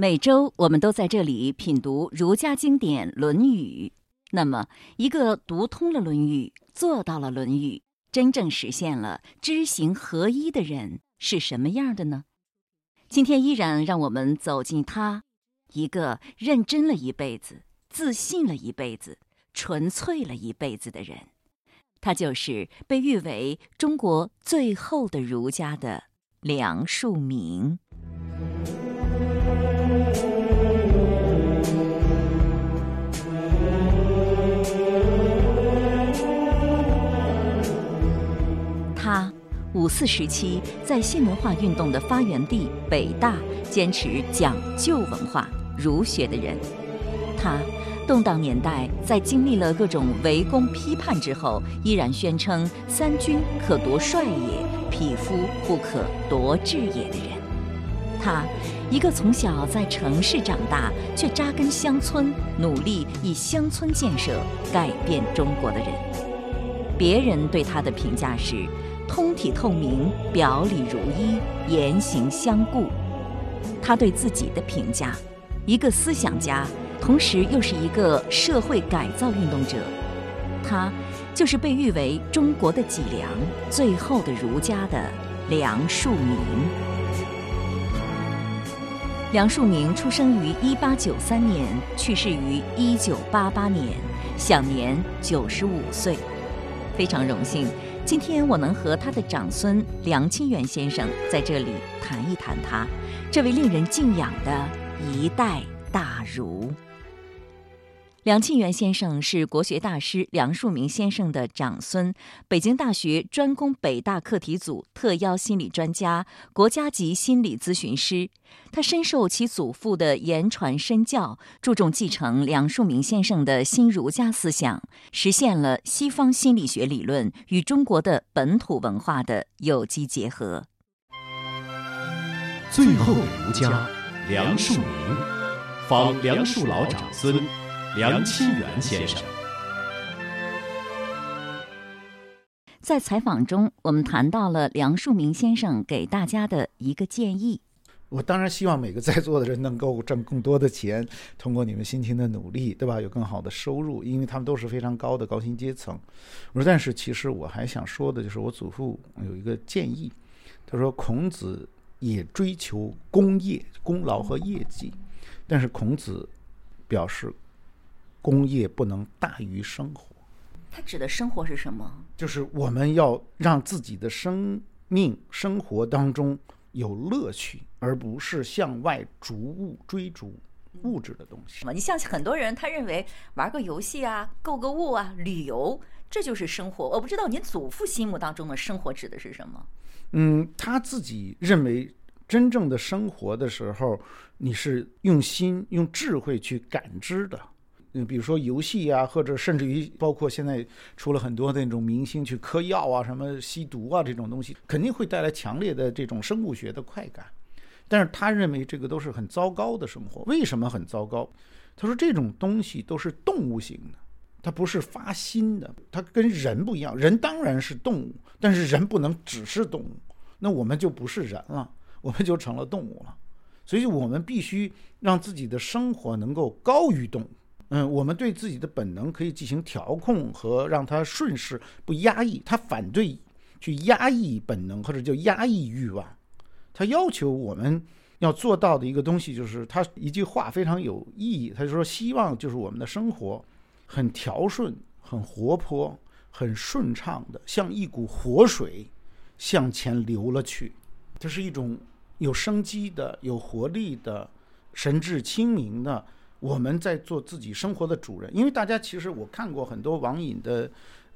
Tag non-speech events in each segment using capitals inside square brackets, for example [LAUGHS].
每周我们都在这里品读儒家经典《论语》。那么，一个读通了《论语》、做到了《论语》、真正实现了知行合一的人是什么样的呢？今天依然让我们走进他，一个认真了一辈子、自信了一辈子、纯粹了一辈子的人。他就是被誉为中国最后的儒家的梁漱溟。五四时期在新文化运动的发源地北大坚持讲旧文化儒学的人，他动荡年代在经历了各种围攻批判之后，依然宣称“三军可夺帅也，匹夫不可夺志也”的人。他，一个从小在城市长大却扎根乡村，努力以乡村建设改变中国的人。别人对他的评价是。通体透明，表里如一，言行相顾。他对自己的评价：一个思想家，同时又是一个社会改造运动者。他就是被誉为中国的脊梁、最后的儒家的梁漱溟。梁漱溟出生于一八九三年，去世于一九八八年，享年九十五岁。非常荣幸。今天我能和他的长孙梁清源先生在这里谈一谈他，这位令人敬仰的一代大儒。梁庆元先生是国学大师梁漱溟先生的长孙，北京大学专攻北大课题组特邀心理专家，国家级心理咨询师。他深受其祖父的言传身教，注重继承梁漱溟先生的新儒家思想，实现了西方心理学理论与中国的本土文化的有机结合。最后的儒家，梁漱溟，访梁漱老长孙。梁清源先生在采访中，我们谈到了梁漱溟先生给大家的一个建议。我当然希望每个在座的人能够挣更多的钱，通过你们辛勤的努力，对吧？有更好的收入，因为他们都是非常高的高薪阶层。我说，但是其实我还想说的就是，我祖父有一个建议，他说孔子也追求功业、功劳和业绩，但是孔子表示。工业不能大于生活，他指的生活是什么？就是我们要让自己的生命生活当中有乐趣，而不是向外逐物追逐物质的东西。你像很多人，他认为玩个游戏啊、购个物啊、旅游，这就是生活。我不知道您祖父心目当中的生活指的是什么？嗯，他自己认为真正的生活的时候，你是用心、用智慧去感知的。嗯，比如说游戏啊，或者甚至于包括现在出了很多那种明星去嗑药啊、什么吸毒啊这种东西，肯定会带来强烈的这种生物学的快感。但是他认为这个都是很糟糕的生活。为什么很糟糕？他说这种东西都是动物型的，它不是发心的，它跟人不一样。人当然是动物，但是人不能只是动物，那我们就不是人了，我们就成了动物了。所以我们必须让自己的生活能够高于动物。嗯，我们对自己的本能可以进行调控和让它顺势不压抑。他反对去压抑本能或者叫压抑欲望。他要求我们要做到的一个东西就是，他一句话非常有意义。他就说，希望就是我们的生活很调顺、很活泼、很顺畅的，像一股活水向前流了去。这是一种有生机的、有活力的、神志清明的。我们在做自己生活的主人，因为大家其实我看过很多网瘾的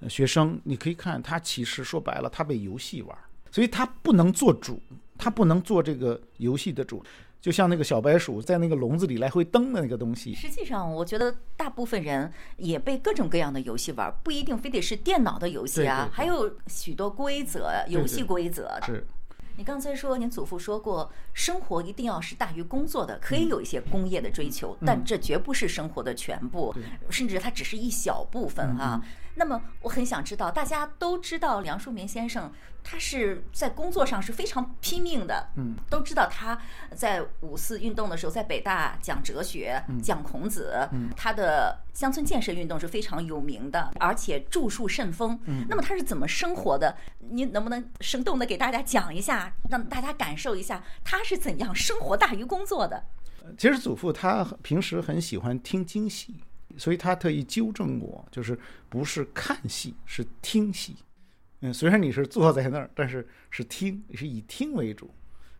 学生，你可以看他其实说白了，他被游戏玩，所以他不能做主，他不能做这个游戏的主，就像那个小白鼠在那个笼子里来回蹬的那个东西。实际上，我觉得大部分人也被各种各样的游戏玩，不一定非得是电脑的游戏啊，还有许多规则，游戏规则是。你刚才说，您祖父说过，生活一定要是大于工作的，可以有一些工业的追求，但这绝不是生活的全部，甚至它只是一小部分哈。那么我很想知道，大家都知道梁漱溟先生，他是在工作上是非常拼命的，嗯，都知道他在五四运动的时候，在北大讲哲学、讲孔子，嗯他的乡村建设运动是非常有名的，而且著述甚丰。嗯那么他是怎么生活的？您能不能生动的给大家讲一下，让大家感受一下他是怎样生活大于工作的？其实祖父他平时很喜欢听京戏，所以他特意纠正我，就是不是看戏，是听戏。嗯，虽然你是坐在那儿，但是是听，是以听为主。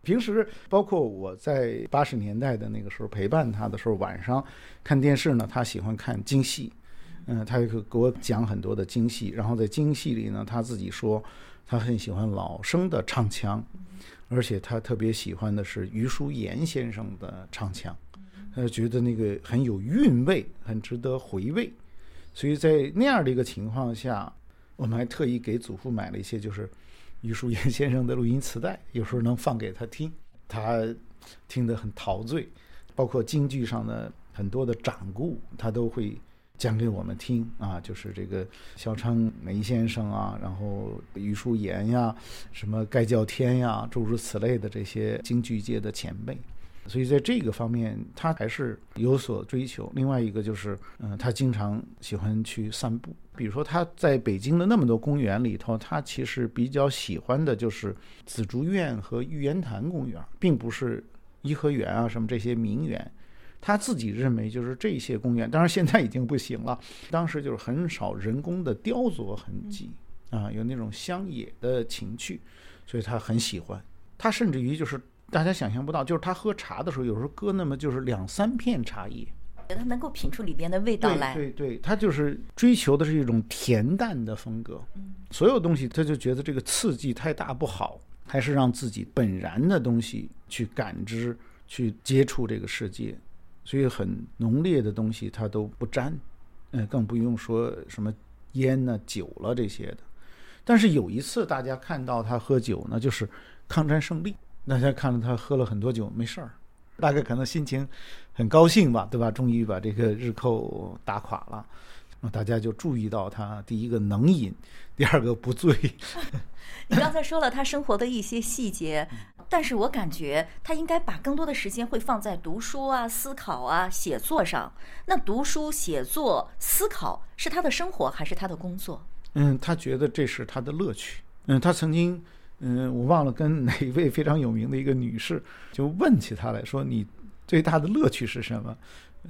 平时包括我在八十年代的那个时候陪伴他的时候，晚上看电视呢，他喜欢看京戏，嗯，他就给我讲很多的京戏，然后在京戏里呢，他自己说他很喜欢老生的唱腔，而且他特别喜欢的是余淑妍先生的唱腔，他觉得那个很有韵味，很值得回味。所以在那样的一个情况下，我们还特意给祖父买了一些就是余淑岩先生的录音磁带，有时候能放给他听，他听得很陶醉。包括京剧上的很多的掌故，他都会讲给我们听啊，就是这个萧昌梅先生啊，然后余淑岩呀，什么盖叫天呀，诸如此类的这些京剧界的前辈。所以在这个方面，他还是有所追求。另外一个就是，嗯、他经常喜欢去散步。比如说他在北京的那么多公园里头，他其实比较喜欢的就是紫竹院和玉渊潭公园，并不是颐和园啊什么这些名园。他自己认为就是这些公园，当然现在已经不行了。当时就是很少人工的雕琢痕迹啊，有那种乡野的情趣，所以他很喜欢。他甚至于就是大家想象不到，就是他喝茶的时候，有时候搁那么就是两三片茶叶，他能够品出里边的味道来。对对对，他就是追求的是一种恬淡的风格。所有东西他就觉得这个刺激太大不好，还是让自己本然的东西去感知、去接触这个世界。所以很浓烈的东西他都不沾，嗯，更不用说什么烟呢、酒了这些的。但是有一次大家看到他喝酒呢，就是抗战胜利，大家看着他喝了很多酒，没事儿，大概可能心情很高兴吧，对吧？终于把这个日寇打垮了，大家就注意到他第一个能饮，第二个不醉。[LAUGHS] 你刚才说了他生活的一些细节，但是我感觉他应该把更多的时间会放在读书啊、思考啊、写作上。那读书、写作、思考是他的生活还是他的工作？嗯，他觉得这是他的乐趣。嗯，他曾经，嗯，我忘了跟哪一位非常有名的一个女士就问起她来说：“你最大的乐趣是什么？”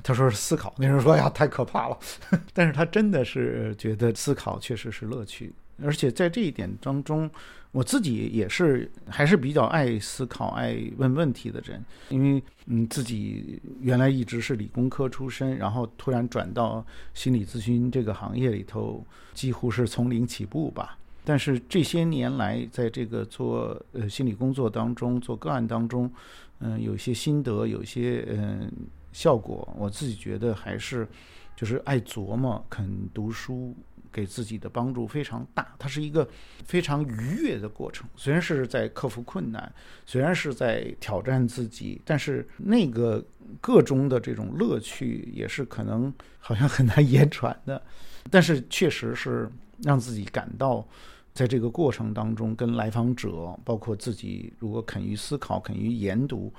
他说是思考。那人说：“呀，太可怕了。[LAUGHS] ”但是他真的是觉得思考确实是乐趣，而且在这一点当中，我自己也是还是比较爱思考、爱问问题的人，因为嗯，自己原来一直是理工科出身，然后突然转到心理咨询这个行业里头，几乎是从零起步吧。但是这些年来，在这个做呃心理工作当中，做个案当中，嗯、有些心得，有些嗯、效果，我自己觉得还是就是爱琢磨、肯读书，给自己的帮助非常大。它是一个非常愉悦的过程，虽然是在克服困难，虽然是在挑战自己，但是那个个中的这种乐趣也是可能好像很难言传的，但是确实是让自己感到。在这个过程当中，跟来访者，包括自己，如果肯于思考、肯于研读，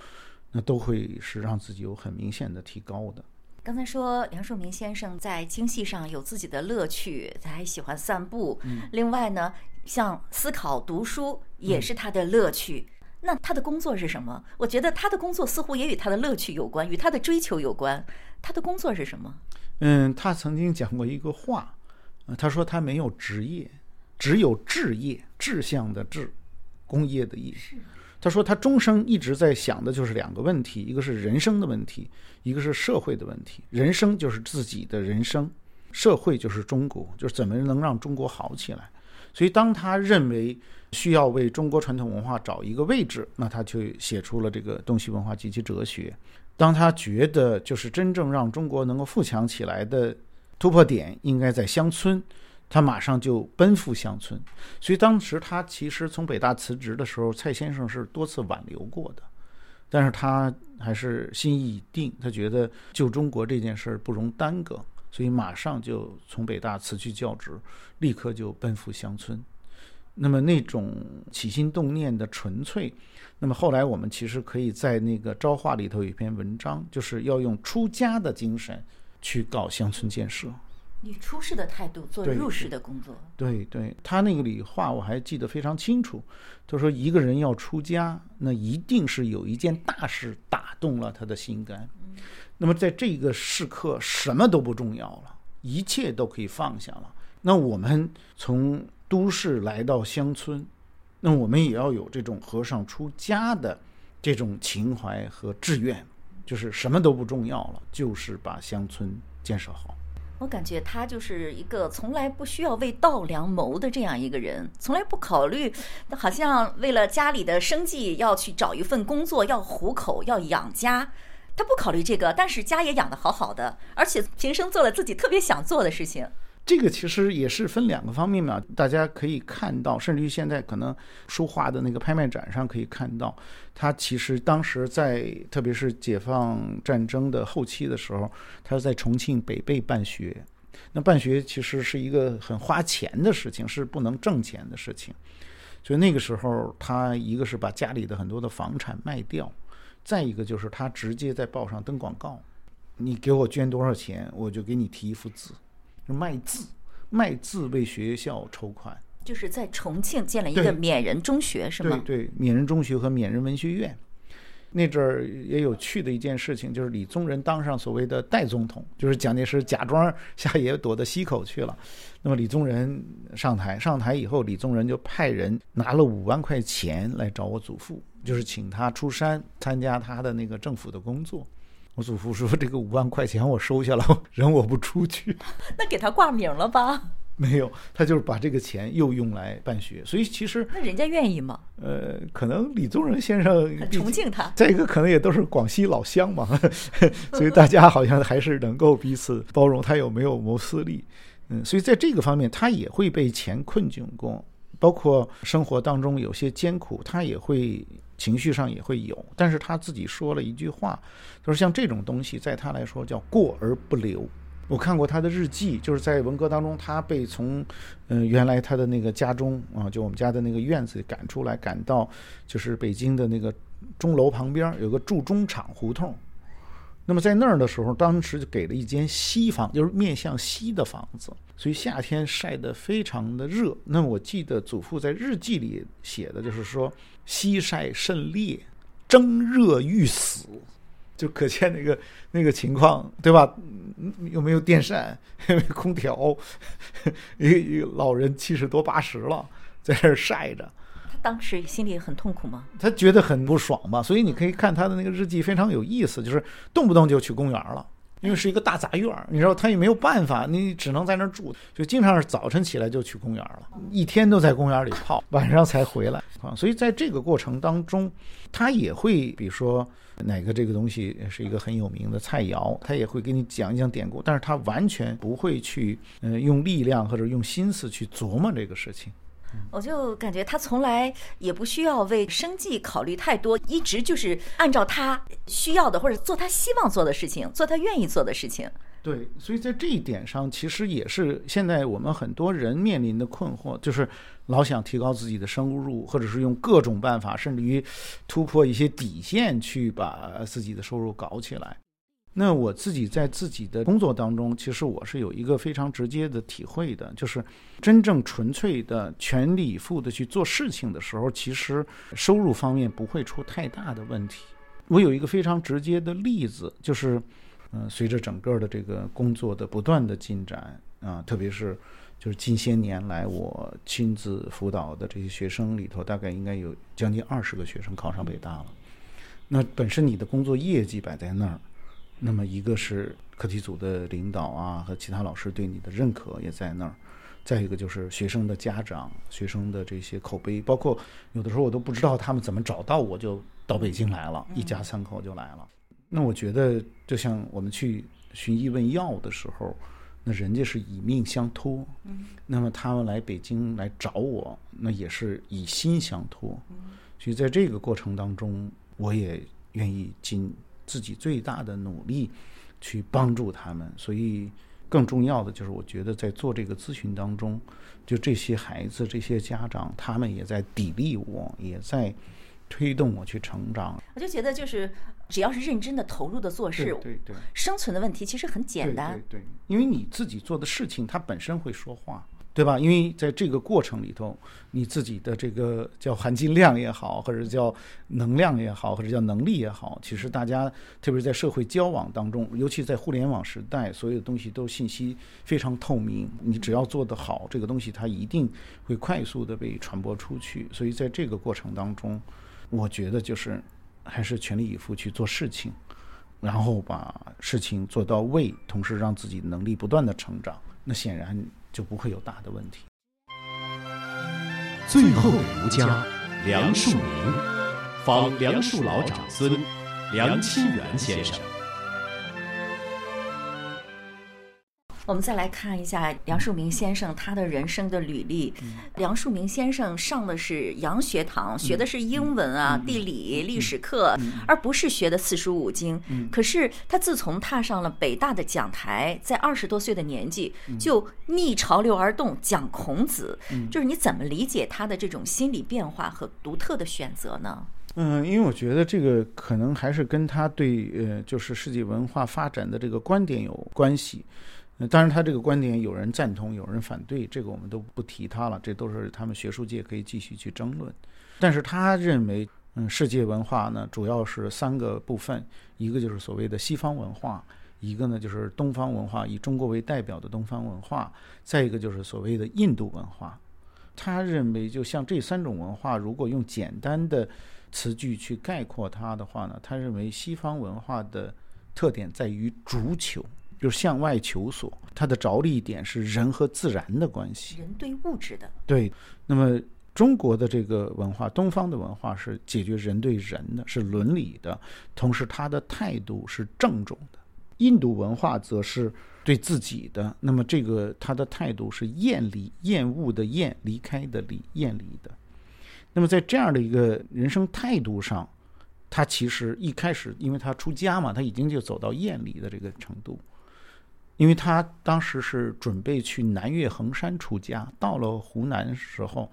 那都会是让自己有很明显的提高的。刚才说梁漱溟先生在精细上有自己的乐趣，他还喜欢散步。另外呢，像思考、读书也是他的乐趣。那他的工作是什么？我觉得他的工作似乎也与他的乐趣有关，与他的追求有关。他的工作是什么？嗯，他曾经讲过一个话，呃他说他没有职业，只有志业，志向的志，工业的业。他说他终生一直在想的就是两个问题，一个是人生的问题，一个是社会的问题。人生就是自己的人生，社会就是中国，就是怎么能让中国好起来。所以，当他认为需要为中国传统文化找一个位置，那他就写出了这个《东西文化及其哲学》。当他觉得就是真正让中国能够富强起来的突破点应该在乡村，他马上就奔赴乡村。所以当时他其实从北大辞职的时候，蔡先生是多次挽留过的，但是他还是心意已定，他觉得救中国这件事不容耽搁，所以马上就从北大辞去教职，立刻就奔赴乡村。那么那种起心动念的纯粹，那么后来我们其实可以在那个招话里头有一篇文章，就是要用出家的精神去搞乡村建设。以出世的态度做入世的工作，对对，他那个里话我还记得非常清楚。他说，一个人要出家，那一定是有一件大事打动了他的心肝。那么在这个时刻，什么都不重要了，一切都可以放下了。那我们从都市来到乡村，那我们也要有这种和尚出家的这种情怀和志愿，就是什么都不重要了，就是把乡村建设好。我感觉他就是一个从来不需要为稻粱谋的这样一个人，从来不考虑，好像为了家里的生计要去找一份工作，要糊口，要养家，他不考虑这个，但是家也养得好好的，而且平生做了自己特别想做的事情。这个其实也是分两个方面嘛，大家可以看到，甚至于现在可能书画的那个拍卖展上可以看到，他其实当时在特别是解放战争的后期的时候，他是在重庆北碚办学。那办学其实是一个很花钱的事情，是不能挣钱的事情。所以那个时候，他一个是把家里的很多的房产卖掉，再一个就是他直接在报上登广告，你给我捐多少钱，我就给你题一幅字。就卖字，卖字为学校筹款，就是在重庆建了一个对缅人中学，是吗？对对，缅人中学和勉人文学院。那阵儿也有趣的一件事情，就是李宗仁当上所谓的代总统，就是蒋介石假装下野躲到西口去了。那么李宗仁上台，上台以后，李宗仁就派人拿了五万块钱来找我祖父，就是请他出山参加他的那个政府的工作。我祖父说：“这个五万块钱我收下了，[LAUGHS] 人我不出去。[LAUGHS] ”那给他挂名了吧？没有，他就是把这个钱又用来办学，所以其实那人家愿意吗？呃，可能李宗仁先生很毕崇敬他。再一个可能也都是广西老乡嘛，[LAUGHS] 所以大家好像还是能够彼此包容。他有没有谋私利？嗯，所以在这个方面，他也会被钱困窘过，包括生活当中有些艰苦，他也会情绪上也会有。但是他自己说了一句话，就是像这种东西，在他来说叫过而不留。我看过他的日记，就是在文革当中，他被从，嗯、原来他的那个家中啊，就我们家的那个院子赶出来，赶到就是北京的那个钟楼旁边有个铸钟厂胡同。那么在那儿的时候，当时就给了一间西房，就是面向西的房子，所以夏天晒得非常的热。那么我记得祖父在日记里写的就是说，西晒甚烈，蒸热欲死。就可见那个那个情况，对吧？又没有电扇，又没有空调，[LAUGHS] 一个一个老人七十多八十了，在这儿晒着，当时心里很痛苦吗？他觉得很不爽吧。所以你可以看他的那个日记，非常有意思，就是动不动就去公园了。因为是一个大杂院，你知道他也没有办法，你只能在那儿住，就经常是早晨起来就去公园了，一天都在公园里泡，晚上才回来啊。所以在这个过程当中，他也会比如说哪个这个东西是一个很有名的菜肴，他也会给你讲一讲典故，但是他完全不会去呃用力量或者用心思去琢磨这个事情。我就感觉他从来也不需要为生计考虑太多，一直就是按照他需要的或者做他希望做的事情，做他愿意做的事情。对，所以在这一点上，其实也是现在我们很多人面临的困惑，就是老想提高自己的收入，或者是用各种办法，甚至于突破一些底线去把自己的收入搞起来。那我自己在自己的工作当中，其实我是有一个非常直接的体会的，就是真正纯粹的全力以赴的去做事情的时候，其实收入方面不会出太大的问题。我有一个非常直接的例子，就是。嗯，随着整个的这个工作的不断的进展啊，特别是就是近些年来我亲自辅导的这些学生里头，大概应该有将近二十个学生考上北大了。那本身你的工作业绩摆在那儿，那么一个是课题组的领导啊和其他老师对你的认可也在那儿，再一个就是学生的家长、学生的这些口碑，包括有的时候我都不知道他们怎么找到我，就到北京来了，一家三口就来了。那我觉得，就像我们去寻医问药的时候，那人家是以命相托，嗯，那么他们来北京来找我，那也是以心相托。所以在这个过程当中，我也愿意尽自己最大的努力去帮助他们。所以更重要的就是，我觉得在做这个咨询当中，就这些孩子、这些家长，他们也在砥砺我，也在推动我去成长。我就觉得，就是只要是认真的投入的做事，对对，生存的问题其实很简单。对对，因为你自己做的事情，它本身会说话。对吧？因为在这个过程里头，你自己的这个叫含金量也好，或者叫能量也好，或者叫能力也好，其实大家特别是在社会交往当中，尤其在互联网时代，所有的东西都信息非常透明。你只要做得好，这个东西它一定会快速的被传播出去。所以在这个过程当中，我觉得就是还是全力以赴去做事情，然后把事情做到位，同时让自己能力不断的成长。那显然。就不会有大的问题。最后的儒家，梁漱溟，仿梁漱老长孙梁清源先生。我们再来看一下梁漱溟先生他的人生的履历。梁漱溟先生上的是洋学堂，学的是英文啊、地理、历史课，而不是学的四书五经。可是他自从踏上了北大的讲台，在二十多岁的年纪就逆潮流而动，讲孔子。就是你怎么理解他的这种心理变化和独特的选择呢？嗯，因为我觉得这个可能还是跟他对呃，就是世界文化发展的这个观点有关系。当然，他这个观点有人赞同，有人反对，这个我们都不提他了，这都是他们学术界可以继续去争论。但是他认为，嗯，世界文化呢，主要是三个部分，一个就是所谓的西方文化，一个呢就是东方文化，以中国为代表的东方文化，再一个就是所谓的印度文化。他认为，就像这三种文化，如果用简单的词句去概括它的话呢，他认为西方文化的特点在于足球。就是向外求索，它的着力点是人和自然的关系，人对物质的。对，那么中国的这个文化，东方的文化是解决人对人的，是伦理的，同时他的态度是郑重的。印度文化则是对自己的，那么这个他的态度是厌离、厌恶的厌，离开的离，厌离的。那么在这样的一个人生态度上，他其实一开始，因为他出家嘛，他已经就走到厌离的这个程度。因为他当时是准备去南岳衡山出家，到了湖南时候，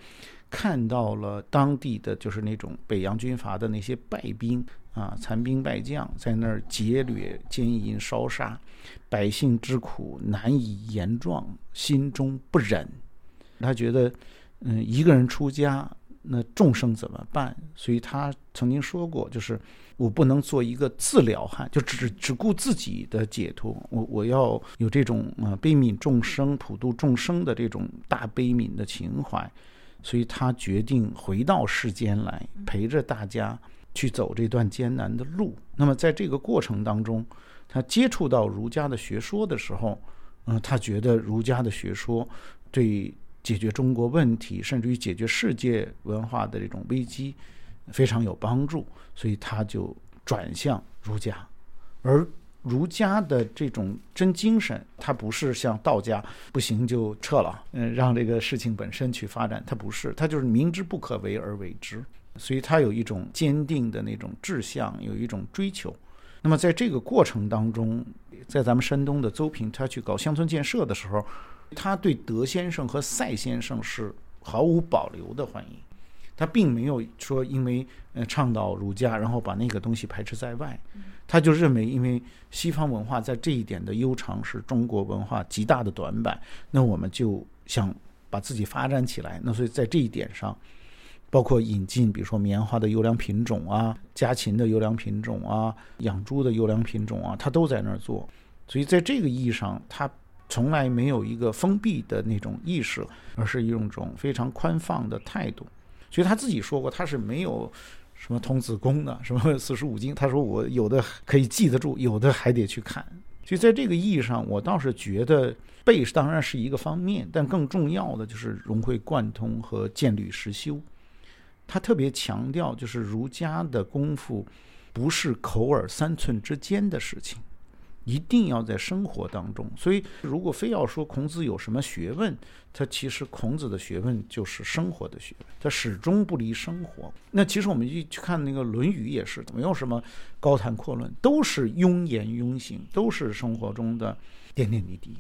看到了当地的就是那种北洋军阀的那些败兵啊，残兵败将在那儿劫掠、奸淫、烧杀，百姓之苦难以言状，心中不忍。他觉得，嗯，一个人出家，那众生怎么办？所以他曾经说过，就是。我不能做一个自了汉，就只只顾自己的解脱。我我要有这种啊悲悯众生、普度众生的这种大悲悯的情怀，所以他决定回到世间来，陪着大家去走这段艰难的路。那么在这个过程当中，他接触到儒家的学说的时候，嗯，他觉得儒家的学说对解决中国问题，甚至于解决世界文化的这种危机。非常有帮助，所以他就转向儒家，而儒家的这种真精神，它不是像道家不行就撤了，嗯，让这个事情本身去发展，它不是，它就是明知不可为而为之，所以他有一种坚定的那种志向，有一种追求。那么在这个过程当中，在咱们山东的邹平，他去搞乡村建设的时候，他对德先生和赛先生是毫无保留的欢迎。他并没有说因为呃倡导儒家，然后把那个东西排斥在外，他就认为因为西方文化在这一点的悠长是中国文化极大的短板，那我们就想把自己发展起来。那所以在这一点上，包括引进比如说棉花的优良品种啊，家禽的优良品种啊，养猪的优良品种啊，他都在那儿做。所以在这个意义上，他从来没有一个封闭的那种意识，而是用一种非常宽放的态度。所以他自己说过，他是没有什么童子功的，什么 [LAUGHS] 四书五经。他说我有的可以记得住，有的还得去看。所以在这个意义上，我倒是觉得背当然是一个方面，但更重要的就是融会贯通和见履实修。他特别强调，就是儒家的功夫不是口耳三寸之间的事情。一定要在生活当中，所以如果非要说孔子有什么学问，他其实孔子的学问就是生活的学问，他始终不离生活。那其实我们一去看那个《论语》也是，没有什么高谈阔论，都是庸言庸行，都是生活中的点点滴滴。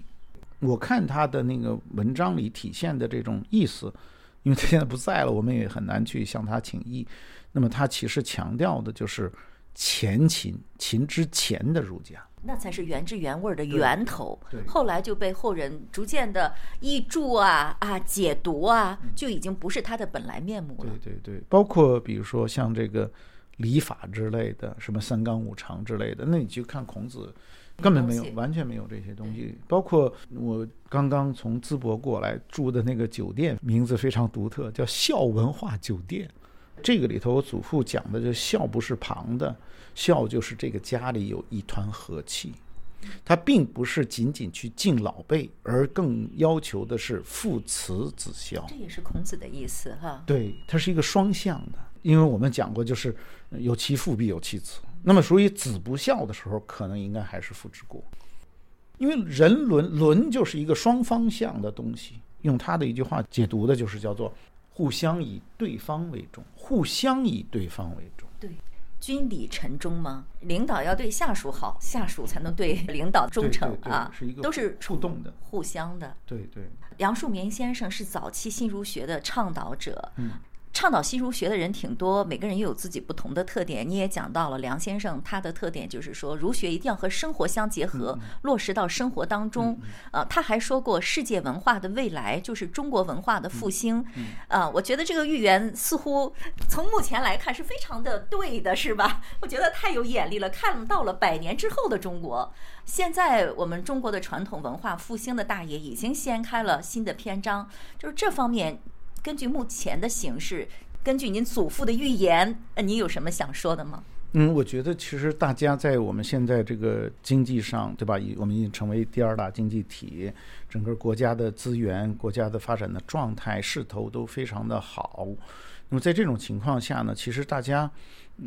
我看他的那个文章里体现的这种意思，因为他现在不在了，我们也很难去向他请益。那么他其实强调的就是前秦，秦之前的儒家。那才是原汁原味的源头对，后来就被后人逐渐的译注啊啊解读啊，就已经不是它的本来面目了对。对对，包括比如说像这个礼法之类的，什么三纲五常之类的，那你去看孔子，根本没有完全没有这些东西。包括我刚刚从淄博过来住的那个酒店，名字非常独特，叫孝文化酒店。这个里头，我祖父讲的就孝不是旁的，孝就是这个家里有一团和气。他并不是仅仅去敬老辈，而更要求的是父慈子孝。这也是孔子的意思哈。对，它是一个双向的，因为我们讲过，就是呃有其父必有其子。那么，所以子不孝的时候，可能应该还是父之过。因为人伦伦就是一个双方向的东西，用他的一句话解读的就是叫做互相以对方为重，互相以对方为重。对君礼臣忠吗？领导要对下属好，下属才能对领导忠诚啊，是一个都是互动的。互相的。对对，梁漱溟先生是早期新儒学的倡导者，嗯倡导新儒学的人挺多，每个人也有自己不同的特点。你也讲到了梁先生他的特点就是说，儒学一定要和生活相结合，落实到生活当中。呃，他还说过，世界文化的未来就是中国文化的复兴。呃，我觉得这个预言似乎从目前来看是非常的对的，是吧？[LAUGHS] 我觉得太有眼力了，看到了百年之后的中国。现在我们中国的传统文化复兴的大业已经掀开了新的篇章，就是这方面，根据目前的形势，根据您祖父的预言，呃，您有什么想说的吗？嗯，我觉得其实大家在我们现在这个经济上，对吧？已我们已经成为第二大经济体，整个国家的资源、国家的发展的状态势头都非常的好。那么在这种情况下呢，其实大家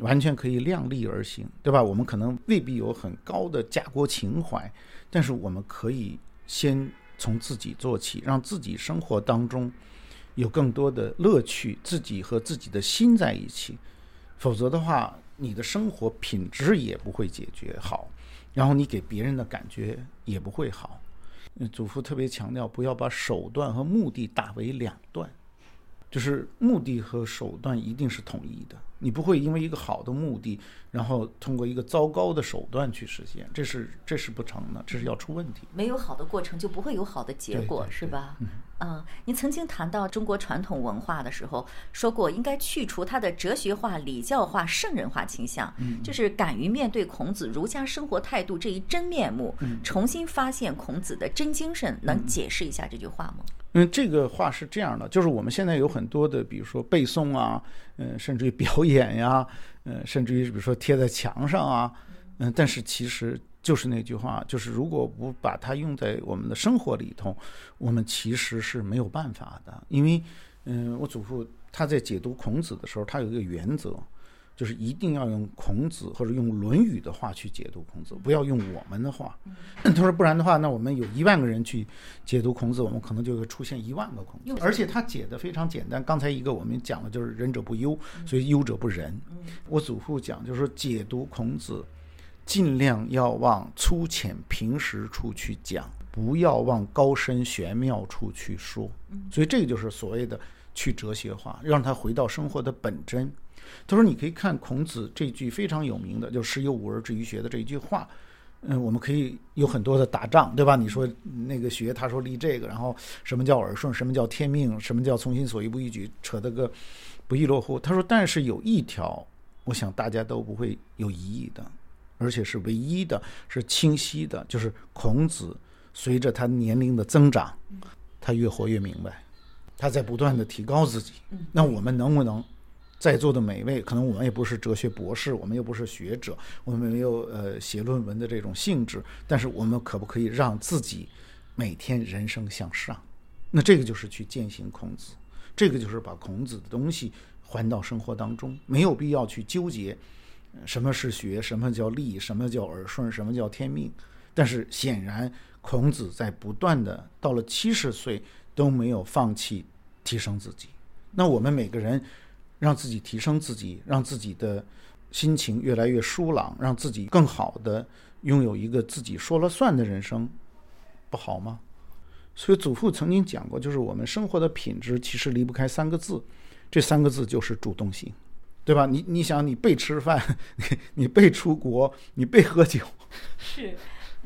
完全可以量力而行，对吧？我们可能未必有很高的家国情怀，但是我们可以先从自己做起，让自己生活当中有更多的乐趣，自己和自己的心在一起。否则的话，你的生活品质也不会解决好，然后你给别人的感觉也不会好。嗯祖父特别强调，不要把手段和目的打为两段，就是目的和手段一定是统一的。你不会因为一个好的目的，然后通过一个糟糕的手段去实现，这是这是不成的，这是要出问题。没有好的过程，就不会有好的结果，对对是吧？嗯，您曾经谈到中国传统文化的时候，说过应该去除它的哲学化、礼教化、圣人化倾向，就是敢于面对孔子儒家生活态度这一真面目，重新发现孔子的真精神。能解释一下这句话吗？嗯，因为这个话是这样的，就是我们现在有很多的，比如说背诵啊，嗯、甚至于表演呀，呃，甚至于比如说贴在墙上啊，嗯、但是其实就是那句话，就是如果不把它用在我们的生活里头，我们其实是没有办法的，因为，嗯、我祖父他在解读孔子的时候，他有一个原则。就是一定要用孔子或者用《论语》的话去解读孔子，不要用我们的话。[CLEARS THROAT] 他说不然的话，那我们有一万个人去解读孔子，我们可能就会出现一万个孔子。而且他解的非常简单。刚才一个我们讲的就是仁者不忧，所以忧者不仁。我祖父讲就是说解读孔子，尽量要往粗浅平实处去讲，不要往高深玄妙处去说。所以这个就是所谓的去哲学化，让他回到生活的本真。他说：“你可以看孔子这句非常有名的，就‘十有五而志于学’的这一句话。嗯，我们可以有很多的打仗，对吧？你说那个学，他说立这个，然后什么叫耳顺，什么叫天命，什么叫从心所欲不逾矩，扯得个不亦乐乎。他说，但是有一条，我想大家都不会有疑义的，而且是唯一的，是清晰的，就是孔子随着他年龄的增长，他越活越明白，他在不断的提高自己。那我们能不能？”在座的每位，可能我们也不是哲学博士，我们又不是学者，我们没有呃写论文的这种性质，但是我们可不可以让自己每天人生向上？那这个就是去践行孔子，这个就是把孔子的东西还到生活当中，没有必要去纠结什么是学，什么叫利，什么叫耳顺，什么叫天命。但是显然，孔子在不断的到了七十岁都没有放弃提升自己。那我们每个人。让自己提升自己，让自己的心情越来越舒朗，让自己更好的拥有一个自己说了算的人生，不好吗？所以祖父曾经讲过，就是我们生活的品质其实离不开三个字，这三个字就是主动性，对吧？你你想，你被吃饭，[LAUGHS] 你你被出国，你被喝酒，是。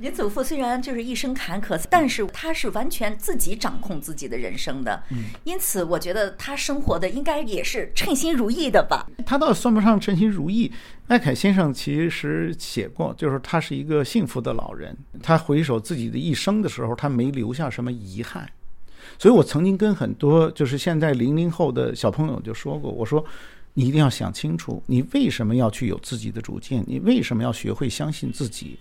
你祖父虽然就是一生坎坷，但是他是完全自己掌控自己的人生的，因此我觉得他生活的应该也是称心如意的吧。他倒算不上称心如意。艾凯先生其实写过，就是他是一个幸福的老人。他回首自己的一生的时候，他没留下什么遗憾。所以我曾经跟很多就是现在零零后的小朋友就说过，我说你一定要想清楚，你为什么要去有自己的主见？你为什么要学会相信自己？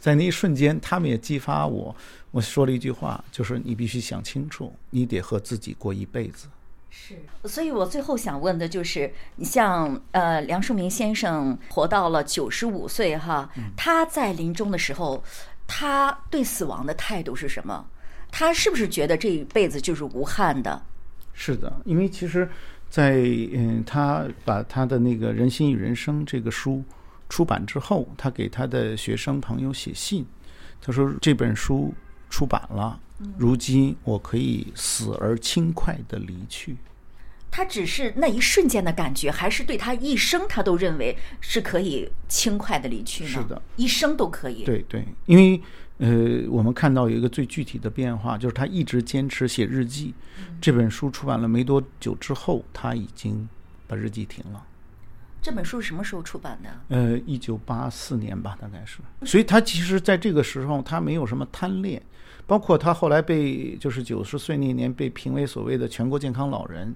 在那一瞬间，他们也激发我。我说了一句话，就是你必须想清楚，你得和自己过一辈子。是，所以我最后想问的就是，你像呃梁漱溟先生活到了九十五岁哈，他在临终的时候，他对死亡的态度是什么？他是不是觉得这一辈子就是无憾的？是的，因为其实，在嗯，他把他的那个《人心与人生》这个书。出版之后，他给他的学生朋友写信，他说：“这本书出版了，如今我可以死而轻快的离去。”他只是那一瞬间的感觉，还是对他一生他都认为是可以轻快的离去呢？是的，一生都可以。对对，因为呃，我们看到有一个最具体的变化，就是他一直坚持写日记。这本书出版了没多久之后，他已经把日记停了。这本书是什么时候出版的？呃，一九八四年吧，大概是。所以他其实在这个时候，他没有什么贪恋，包括他后来被就是九十岁那年被评为所谓的全国健康老人。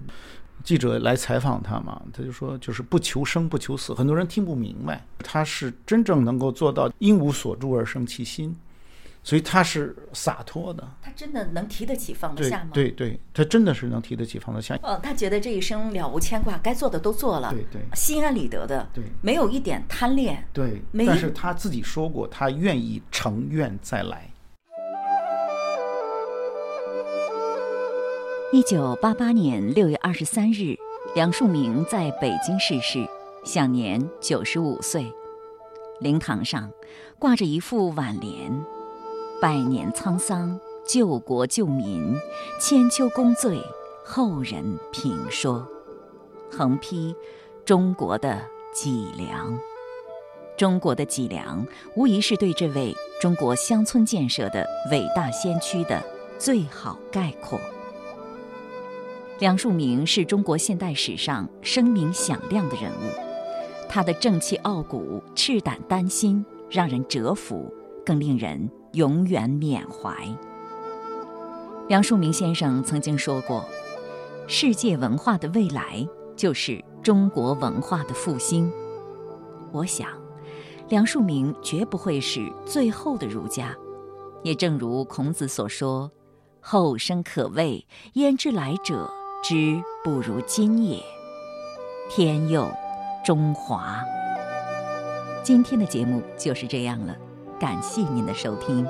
记者来采访他嘛，他就说就是不求生不求死。很多人听不明白，他是真正能够做到因无所住而生其心。所以他是洒脱的，他真的能提得起放得下吗？对对，他真的是能提得起放得下。哦，他觉得这一生了无牵挂，该做的都做了，对对，心安理得的，对，没有一点贪恋，对。但是他自己说过，他愿意成愿再来。一九八八年六月二十三日，梁漱溟在北京逝世，享年九十五岁。灵堂上挂着一副挽联。百年沧桑，救国救民，千秋功罪，后人评说。横批：中国的脊梁。中国的脊梁，无疑是对这位中国乡村建设的伟大先驱的最好概括。梁漱溟是中国现代史上声名响亮的人物，他的正气傲骨、赤胆丹心，让人折服，更令人。永远缅怀。梁漱溟先生曾经说过：“世界文化的未来就是中国文化的复兴。”我想，梁漱溟绝不会是最后的儒家。也正如孔子所说：“后生可畏，焉知来者之不如今也？”天佑中华。今天的节目就是这样了。感谢您的收听。